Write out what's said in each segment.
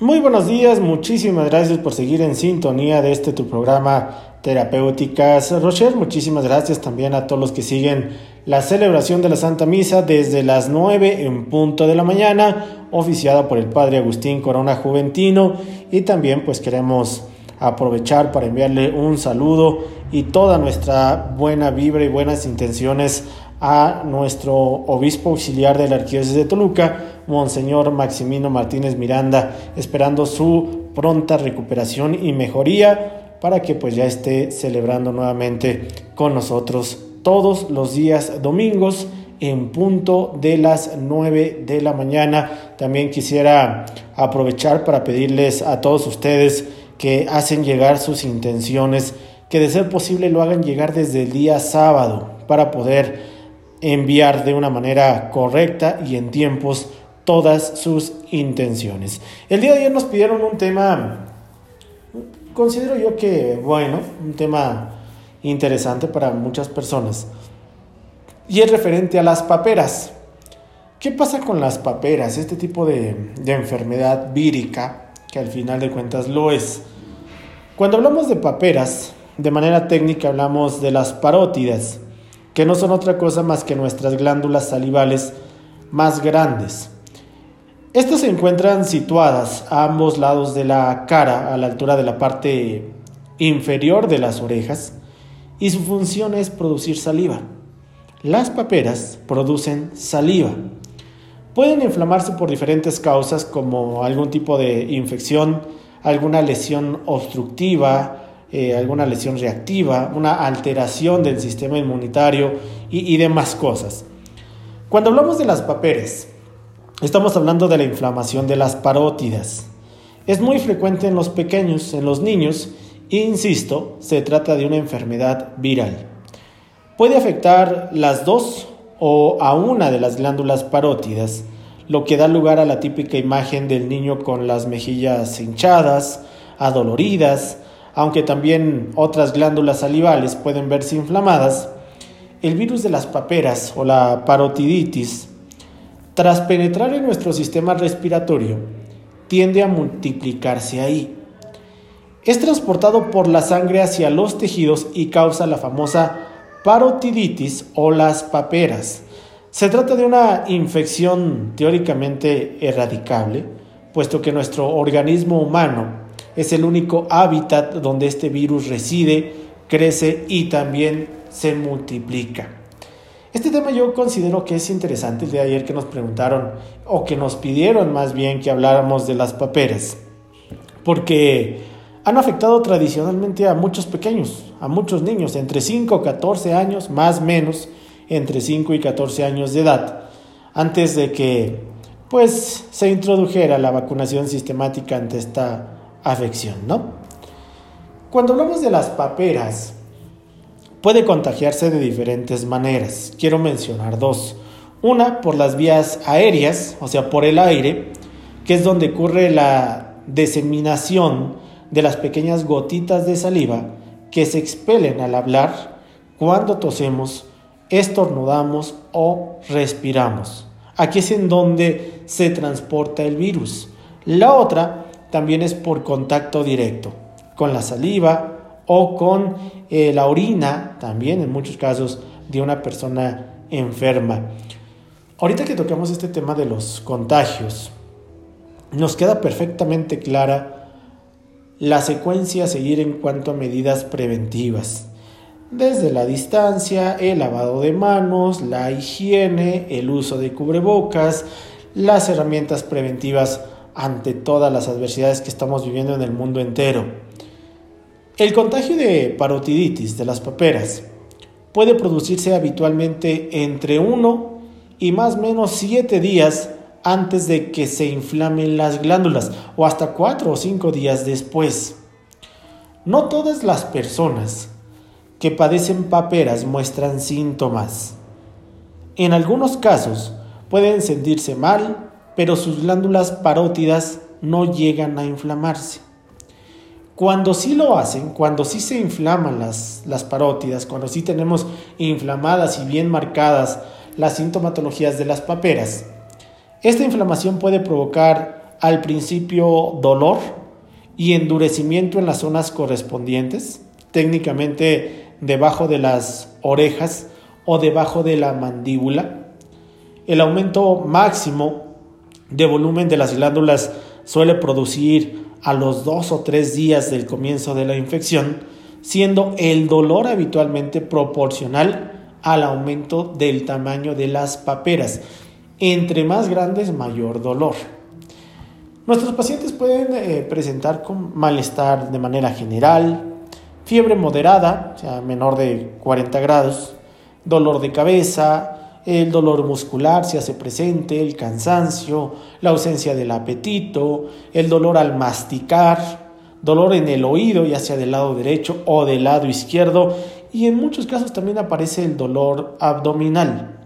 Muy buenos días, muchísimas gracias por seguir en sintonía de este tu programa Terapéuticas Rocher. Muchísimas gracias también a todos los que siguen la celebración de la Santa Misa desde las 9 en punto de la mañana, oficiada por el Padre Agustín Corona Juventino. Y también pues queremos aprovechar para enviarle un saludo y toda nuestra buena vibra y buenas intenciones a nuestro obispo auxiliar de la Arquidiócesis de Toluca, Monseñor Maximino Martínez Miranda, esperando su pronta recuperación y mejoría para que pues ya esté celebrando nuevamente con nosotros todos los días domingos en punto de las 9 de la mañana. También quisiera aprovechar para pedirles a todos ustedes que hacen llegar sus intenciones, que de ser posible lo hagan llegar desde el día sábado para poder enviar de una manera correcta y en tiempos todas sus intenciones. El día de ayer nos pidieron un tema, considero yo que, bueno, un tema interesante para muchas personas. Y es referente a las paperas. ¿Qué pasa con las paperas? Este tipo de, enfermedad vírica, que al final de cuentas lo es. Cuando hablamos de paperas, de manera técnica hablamos de las parótidas que no son otra cosa más que nuestras glándulas salivales más grandes. Estas se encuentran situadas a ambos lados de la cara, a la altura de la parte inferior de las orejas, y su función es producir saliva. Las paperas producen saliva. Pueden inflamarse por diferentes causas como algún tipo de infección, alguna lesión obstructiva, eh, alguna lesión reactiva, una alteración del sistema inmunitario y, y demás cosas. Cuando hablamos de las papeles, estamos hablando de la inflamación de las parótidas. Es muy frecuente en los pequeños, en los niños, e insisto, se trata de una enfermedad viral. Puede afectar las dos o a una de las glándulas parótidas, lo que da lugar a la típica imagen del niño con las mejillas hinchadas, adoloridas, aunque también otras glándulas salivales pueden verse inflamadas, el virus de las paperas o la parotiditis, tras penetrar en nuestro sistema respiratorio, tiende a multiplicarse ahí. Es transportado por la sangre hacia los tejidos y causa la famosa parotiditis o las paperas. Se trata de una infección teóricamente erradicable, puesto que nuestro organismo humano es el único hábitat donde este virus reside, crece y también se multiplica. Este tema yo considero que es interesante el de ayer que nos preguntaron o que nos pidieron más bien que habláramos de las paperas, porque han afectado tradicionalmente a muchos pequeños, a muchos niños, entre 5 y 14 años, más o menos entre 5 y 14 años de edad, antes de que pues se introdujera la vacunación sistemática ante esta afección, ¿no? Cuando hablamos de las paperas, puede contagiarse de diferentes maneras. Quiero mencionar dos. Una por las vías aéreas, o sea, por el aire, que es donde ocurre la diseminación de las pequeñas gotitas de saliva que se expelen al hablar cuando tosemos, estornudamos o respiramos. Aquí es en donde se transporta el virus. La otra también es por contacto directo, con la saliva o con eh, la orina, también en muchos casos de una persona enferma. Ahorita que tocamos este tema de los contagios, nos queda perfectamente clara la secuencia a seguir en cuanto a medidas preventivas. Desde la distancia, el lavado de manos, la higiene, el uso de cubrebocas, las herramientas preventivas ante todas las adversidades que estamos viviendo en el mundo entero. El contagio de parotiditis de las paperas puede producirse habitualmente entre 1 y más o menos 7 días antes de que se inflamen las glándulas o hasta 4 o 5 días después. No todas las personas que padecen paperas muestran síntomas. En algunos casos pueden sentirse mal, pero sus glándulas parótidas no llegan a inflamarse. Cuando sí lo hacen, cuando sí se inflaman las, las parótidas, cuando sí tenemos inflamadas y bien marcadas las sintomatologías de las paperas, esta inflamación puede provocar al principio dolor y endurecimiento en las zonas correspondientes, técnicamente debajo de las orejas o debajo de la mandíbula. El aumento máximo de volumen de las glándulas suele producir a los dos o tres días del comienzo de la infección, siendo el dolor habitualmente proporcional al aumento del tamaño de las paperas. Entre más grandes, mayor dolor. Nuestros pacientes pueden eh, presentar con malestar de manera general, fiebre moderada, o sea, menor de 40 grados, dolor de cabeza, el dolor muscular se hace presente, el cansancio, la ausencia del apetito, el dolor al masticar, dolor en el oído, ya sea del lado derecho o del lado izquierdo, y en muchos casos también aparece el dolor abdominal.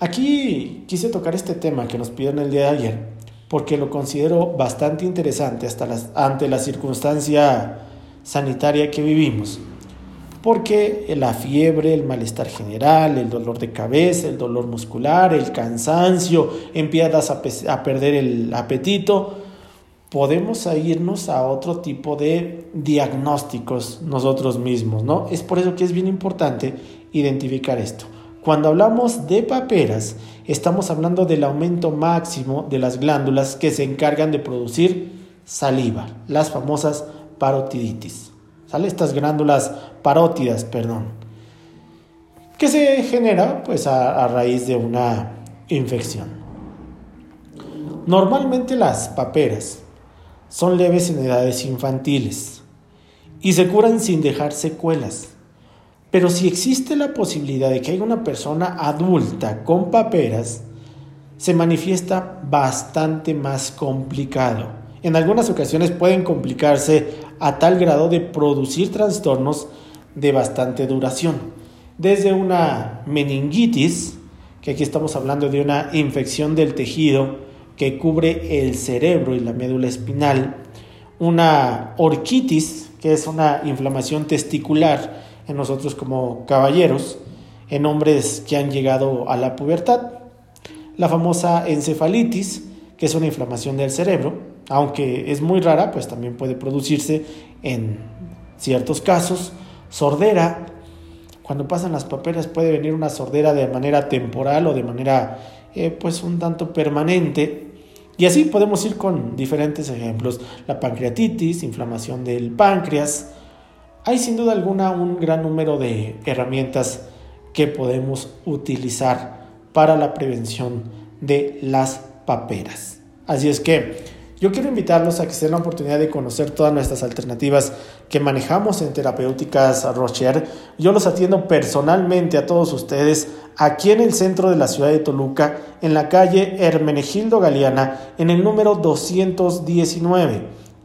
Aquí quise tocar este tema que nos pidieron el día de ayer, porque lo considero bastante interesante hasta ante la circunstancia sanitaria que vivimos. Porque la fiebre, el malestar general, el dolor de cabeza, el dolor muscular, el cansancio, empiezas a, perder el apetito, podemos irnos a otro tipo de diagnósticos nosotros mismos, ¿no? Es por eso que es bien importante identificar esto. Cuando hablamos de paperas, estamos hablando del aumento máximo de las glándulas que se encargan de producir saliva, las famosas parotiditis. ¿Sale? Estas glándulas parótidas, perdón. Que se genera pues a, a raíz de una infección. Normalmente las paperas son leves en edades infantiles y se curan sin dejar secuelas. Pero si existe la posibilidad de que haya una persona adulta con paperas, se manifiesta bastante más complicado. En algunas ocasiones pueden complicarse a tal grado de producir trastornos de bastante duración. Desde una meningitis, que aquí estamos hablando de una infección del tejido que cubre el cerebro y la médula espinal, una orquitis, que es una inflamación testicular en nosotros como caballeros, en hombres que han llegado a la pubertad, la famosa encefalitis, que es una inflamación del cerebro, aunque es muy rara, pues también puede producirse en ciertos casos. Sordera, cuando pasan las paperas puede venir una sordera de manera temporal o de manera eh, pues un tanto permanente. Y así podemos ir con diferentes ejemplos. La pancreatitis, inflamación del páncreas. Hay sin duda alguna un gran número de herramientas que podemos utilizar para la prevención de las paperas. Así es que yo quiero invitarlos a que se den la oportunidad de conocer todas nuestras alternativas que manejamos en Terapéuticas Rocher. Yo los atiendo personalmente a todos ustedes aquí en el centro de la ciudad de Toluca, en la calle Hermenegildo Galeana, en el número 219.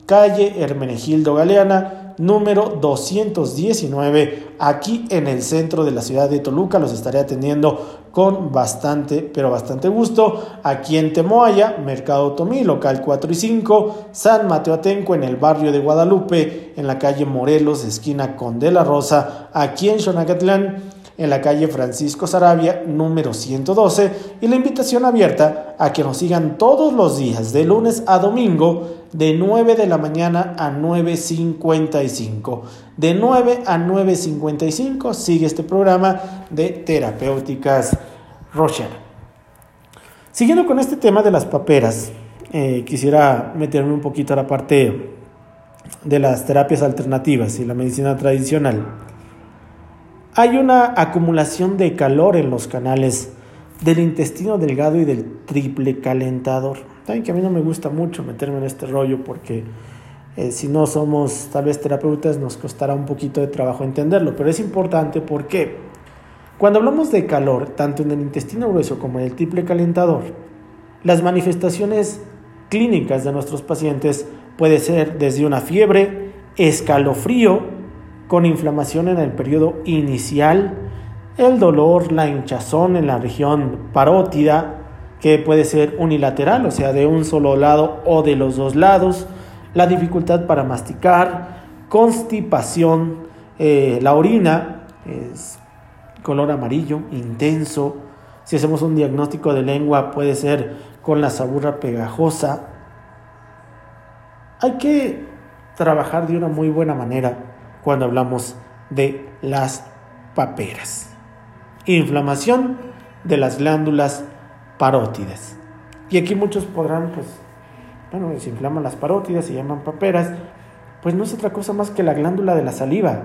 Calle Hermenegildo Galeana, número 219, aquí en el centro de la ciudad de Toluca. Los estaré atendiendo con bastante, pero bastante gusto. Aquí en Temoaya, Mercado Tomí, local 4 y 5, San Mateo Atenco en el barrio de Guadalupe, en la calle Morelos, esquina con de la Rosa, aquí en Xonacatlán, en la calle Francisco Sarabia, número 112, y la invitación abierta a que nos sigan todos los días, de lunes a domingo, de 9 de la mañana a 9.55. De 9 a 9.55 sigue este programa de terapéuticas Rocher. Siguiendo con este tema de las paperas, eh, quisiera meterme un poquito a la parte de las terapias alternativas y la medicina tradicional. Hay una acumulación de calor en los canales del intestino delgado y del triple calentador. Saben que a mí no me gusta mucho meterme en este rollo porque eh, si no somos tal vez terapeutas nos costará un poquito de trabajo entenderlo, pero es importante porque cuando hablamos de calor, tanto en el intestino grueso como en el triple calentador, las manifestaciones clínicas de nuestros pacientes puede ser desde una fiebre, escalofrío, con inflamación en el periodo inicial, el dolor, la hinchazón en la región parótida, que puede ser unilateral, o sea, de un solo lado o de los dos lados, la dificultad para masticar, constipación, eh, la orina es color amarillo, intenso. Si hacemos un diagnóstico de lengua puede ser con la saburra pegajosa, hay que trabajar de una muy buena manera cuando hablamos de las paperas. Inflamación de las glándulas parótidas. Y aquí muchos podrán, pues, bueno, se inflaman las parótidas, se llaman paperas, pues no es otra cosa más que la glándula de la saliva.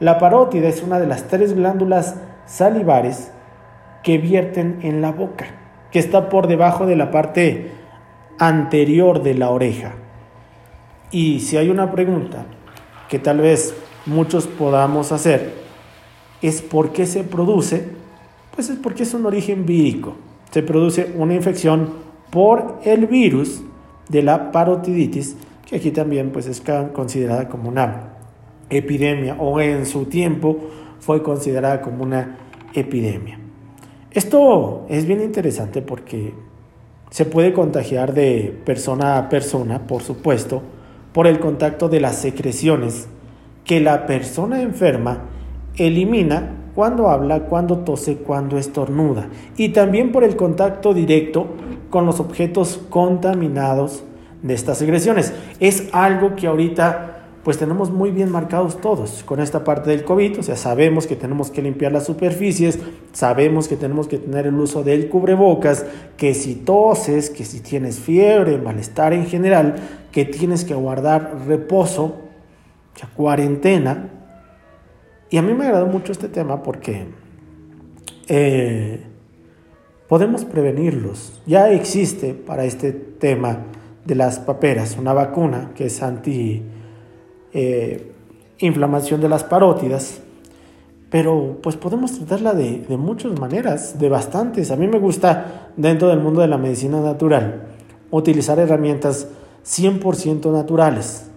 La parótida es una de las tres glándulas salivares que vierten en la boca, que está por debajo de la parte anterior de la oreja. Y si hay una pregunta que tal vez muchos podamos hacer, es por qué se produce, pues es porque es un origen vírico. Se produce una infección por el virus de la parotiditis, que aquí también pues es considerada como una epidemia o en su tiempo fue considerada como una epidemia. Esto es bien interesante porque se puede contagiar de persona a persona, por supuesto, por el contacto de las secreciones que la persona enferma elimina cuando habla, cuando tose, cuando estornuda. Y también por el contacto directo con los objetos contaminados de estas secreciones. Es algo que ahorita pues tenemos muy bien marcados todos con esta parte del COVID, o sea, sabemos que tenemos que limpiar las superficies, sabemos que tenemos que tener el uso del cubrebocas, que si toses, que si tienes fiebre, malestar en general, que tienes que guardar reposo, o sea, cuarentena. Y a mí me agradó mucho este tema porque eh, podemos prevenirlos. Ya existe para este tema de las paperas una vacuna que es anti eh, de las parótidas, pero pues podemos tratarla de, de muchas maneras, de bastantes. A mí me gusta dentro del mundo de la medicina natural utilizar herramientas 100% naturales.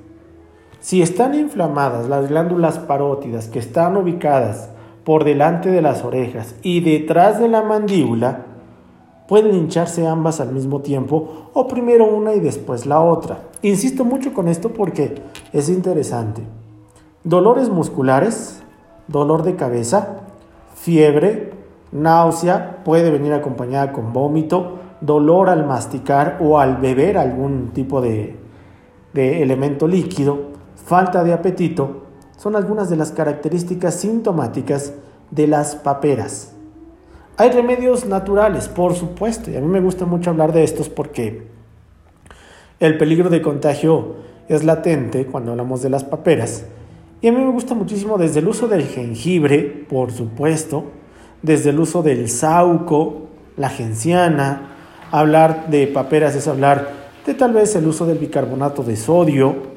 Si están inflamadas las glándulas parótidas que están ubicadas por delante de las orejas y detrás de la mandíbula, pueden hincharse ambas al mismo tiempo o primero una y después la otra. Insisto mucho con esto porque es interesante. Dolores musculares, dolor de cabeza, fiebre, náusea, puede venir acompañada con vómito, dolor al masticar o al beber algún tipo de, de elemento líquido, falta de apetito, son algunas de las características sintomáticas de las paperas. Hay remedios naturales, por supuesto, y a mí me gusta mucho hablar de estos porque el peligro de contagio es latente cuando hablamos de las paperas. Y a mí me gusta muchísimo desde el uso del jengibre, por supuesto, desde el uso del sauco, la genciana. Hablar de paperas es hablar de tal vez el uso del bicarbonato de sodio,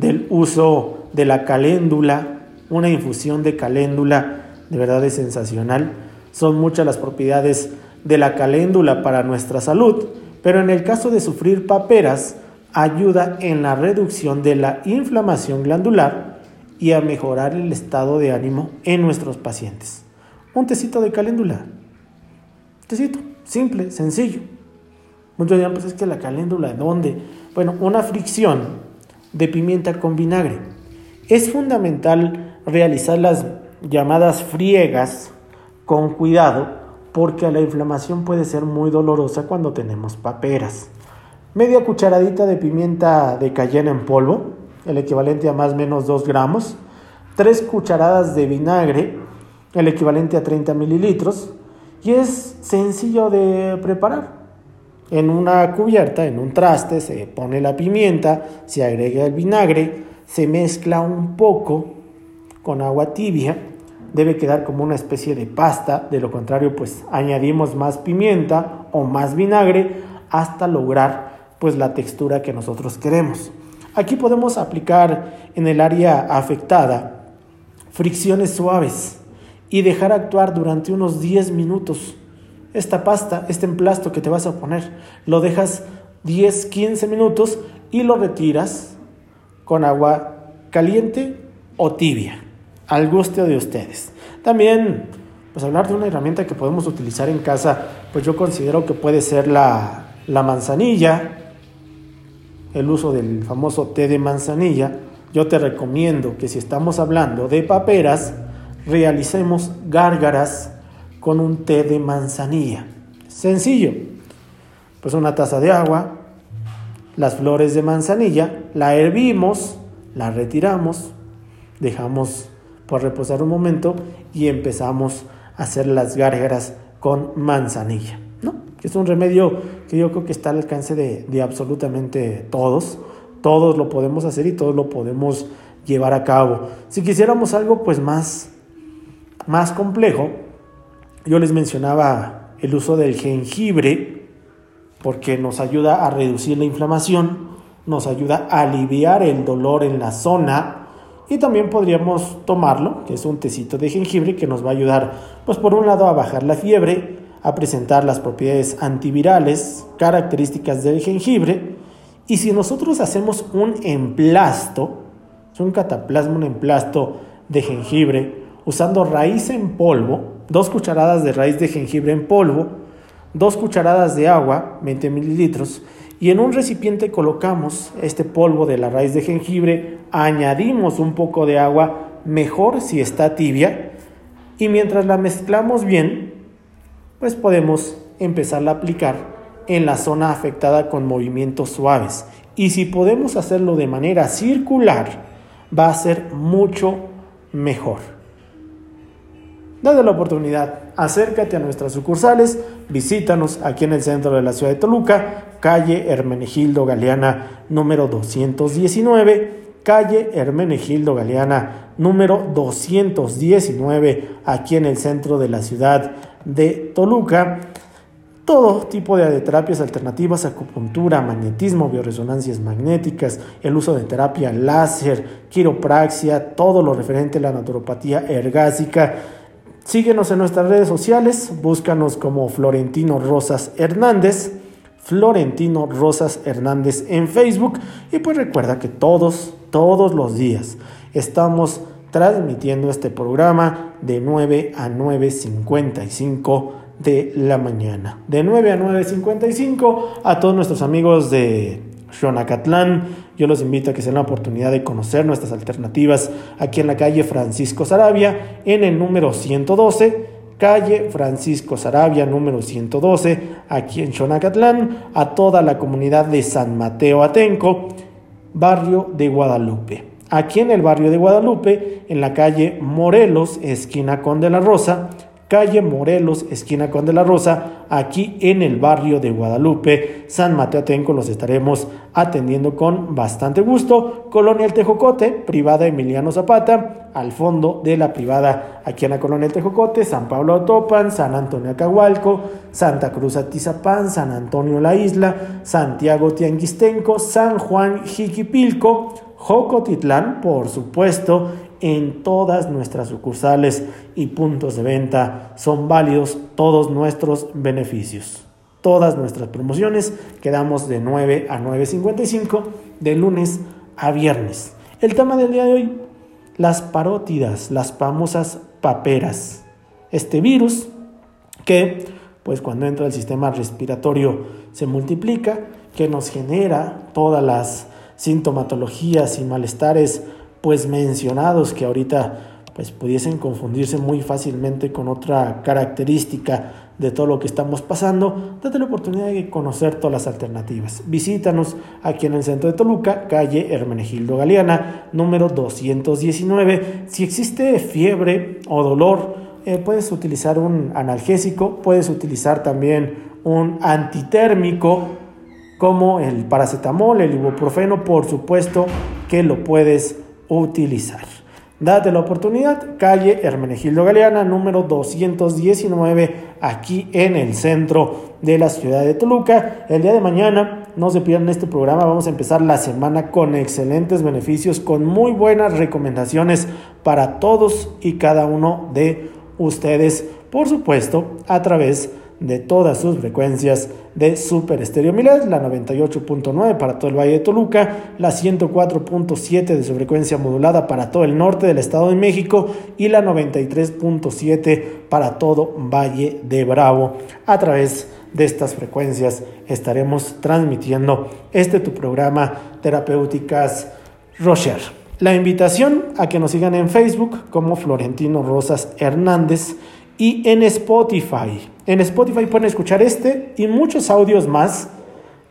del uso de la caléndula, una infusión de caléndula de verdad es sensacional. Son muchas las propiedades de la caléndula para nuestra salud pero en el caso de sufrir paperas, ayuda en la reducción de la inflamación glandular y a mejorar el estado de ánimo en nuestros pacientes. Un tecito de caléndula. Tecito, simple, sencillo. Muchos dirán, pues es que la caléndula, ¿dónde? Bueno, una fricción de pimienta con vinagre. Es fundamental realizar las llamadas friegas con cuidado porque la inflamación puede ser muy dolorosa cuando tenemos paperas. Media cucharadita de pimienta de cayena en polvo, el equivalente a más o menos 2 gramos. 3 cucharadas de vinagre, el equivalente a 30 mililitros. Y es sencillo de preparar. En una cubierta, en un traste, se pone la pimienta, se agrega el vinagre, se mezcla un poco con agua tibia debe quedar como una especie de pasta, de lo contrario pues añadimos más pimienta o más vinagre hasta lograr pues la textura que nosotros queremos. Aquí podemos aplicar en el área afectada fricciones suaves y dejar actuar durante unos 10 minutos. Esta pasta, este emplasto que te vas a poner, lo dejas 10-15 minutos y lo retiras con agua caliente o tibia al gusto de ustedes. También, pues hablar de una herramienta que podemos utilizar en casa, pues yo considero que puede ser la, la manzanilla, el uso del famoso té de manzanilla. Yo te recomiendo que si estamos hablando de paperas, realicemos gárgaras con un té de manzanilla. Sencillo. Pues una taza de agua, las flores de manzanilla, la hervimos, la retiramos, dejamos por reposar un momento y empezamos a hacer las gárgaras con manzanilla, ¿no? Es un remedio que yo creo que está al alcance de, de absolutamente todos. Todos lo podemos hacer y todos lo podemos llevar a cabo. Si quisiéramos algo pues más, más complejo, yo les mencionaba el uso del jengibre porque nos ayuda a reducir la inflamación, nos ayuda a aliviar el dolor en la zona y también podríamos tomarlo, que es un tecito de jengibre que nos va a ayudar pues por un lado a bajar la fiebre, a presentar las propiedades antivirales, características del jengibre y si nosotros hacemos un emplasto, es un cataplasma, un emplasto de jengibre, usando raíz en polvo, dos cucharadas de raíz de jengibre en polvo, dos cucharadas de agua, 20 mililitros, y en un recipiente colocamos este polvo de la raíz de jengibre, añadimos un poco de agua, mejor si está tibia, y mientras la mezclamos bien, pues podemos empezar a aplicar en la zona afectada con movimientos suaves. Y si podemos hacerlo de manera circular, va a ser mucho mejor. Dale la oportunidad, acércate a nuestras sucursales, visítanos aquí en el centro de la ciudad de Toluca, calle Hermenegildo Galeana número 219, calle Hermenegildo Galeana número 219, aquí en el centro de la ciudad de Toluca. Todo tipo de terapias alternativas, acupuntura, magnetismo, bioresonancias magnéticas, el uso de terapia láser, quiropraxia, todo lo referente a la naturopatía ergásica Síguenos en nuestras redes sociales, búscanos como Florentino Rosas Hernández, Florentino Rosas Hernández en Facebook y pues recuerda que todos, todos los días estamos transmitiendo este programa de 9 a 9.55 de la mañana. De 9 a 9.55 a todos nuestros amigos de Xonacatlán. Yo los invito a que se den la oportunidad de conocer nuestras alternativas aquí en la calle Francisco Sarabia, en el número 112 calle Francisco Sarabia, número 112, aquí en Xonacatlán, a toda la comunidad de San Mateo Atenco, barrio de Guadalupe. Aquí en el barrio de Guadalupe, en la calle Morelos, esquina con de la Rosa, calle Morelos, esquina con de la Rosa, aquí en el barrio de Guadalupe, San Mateo Atenco, los estaremos atendiendo con bastante gusto. Colonia El Tejocote, privada Emiliano Zapata, al fondo de la privada aquí en la Colonia El Tejocote, San Pablo Otopan, San Antonio Acahualco, Santa Cruz Atizapán, San Antonio La Isla, Santiago Tianguistenco, San Juan Jiquipilco, Jocotitlán, por supuesto, en todas nuestras sucursales y puntos de venta son válidos todos nuestros beneficios. Todas nuestras promociones quedamos de 9 a 9.55 de lunes a viernes. El tema del día de hoy, las parótidas, las famosas paperas. Este virus que, pues cuando entra al sistema respiratorio, se multiplica, que nos genera todas las sintomatologías y malestares pues mencionados que ahorita pues pudiesen confundirse muy fácilmente con otra característica de todo lo que estamos pasando, date la oportunidad de conocer todas las alternativas. Visítanos aquí en el centro de Toluca, calle Hermenegildo Galeana, número 219. Si existe fiebre o dolor, eh, puedes utilizar un analgésico, puedes utilizar también un antitérmico como el paracetamol, el ibuprofeno, por supuesto que lo puedes utilizar. Date la oportunidad, calle Hermenegildo Galeana, número 219, aquí en el centro de la ciudad de Toluca. El día de mañana, no se pierdan este programa, vamos a empezar la semana con excelentes beneficios, con muy buenas recomendaciones para todos y cada uno de ustedes, por supuesto, a través de de todas sus frecuencias de Super Estéreo Milet, la 98.9 para todo el Valle de Toluca, la 104.7 de su frecuencia modulada para todo el norte del Estado de México y la 93.7 para todo Valle de Bravo. A través de estas frecuencias estaremos transmitiendo este tu programa Terapéuticas Rocher. La invitación a que nos sigan en Facebook como Florentino Rosas Hernández y en Spotify. En Spotify pueden escuchar este y muchos audios más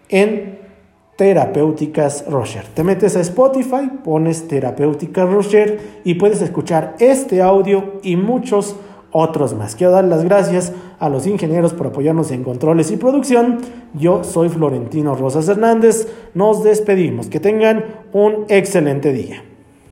en Terapéuticas Rocher. Te metes a Spotify, pones Terapéuticas Rocher y puedes escuchar este audio y muchos otros más. Quiero dar las gracias a los ingenieros por apoyarnos en controles y producción. Yo soy Florentino Rosas Hernández. Nos despedimos. Que tengan un excelente día.